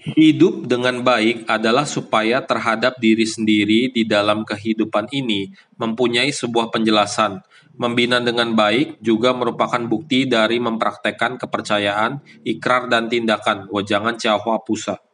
Hidup dengan baik adalah supaya terhadap diri sendiri di dalam kehidupan ini mempunyai sebuah penjelasan. Membina dengan baik juga merupakan bukti dari mempraktekkan kepercayaan, ikrar, dan tindakan. Wajangan Cahwa Pusa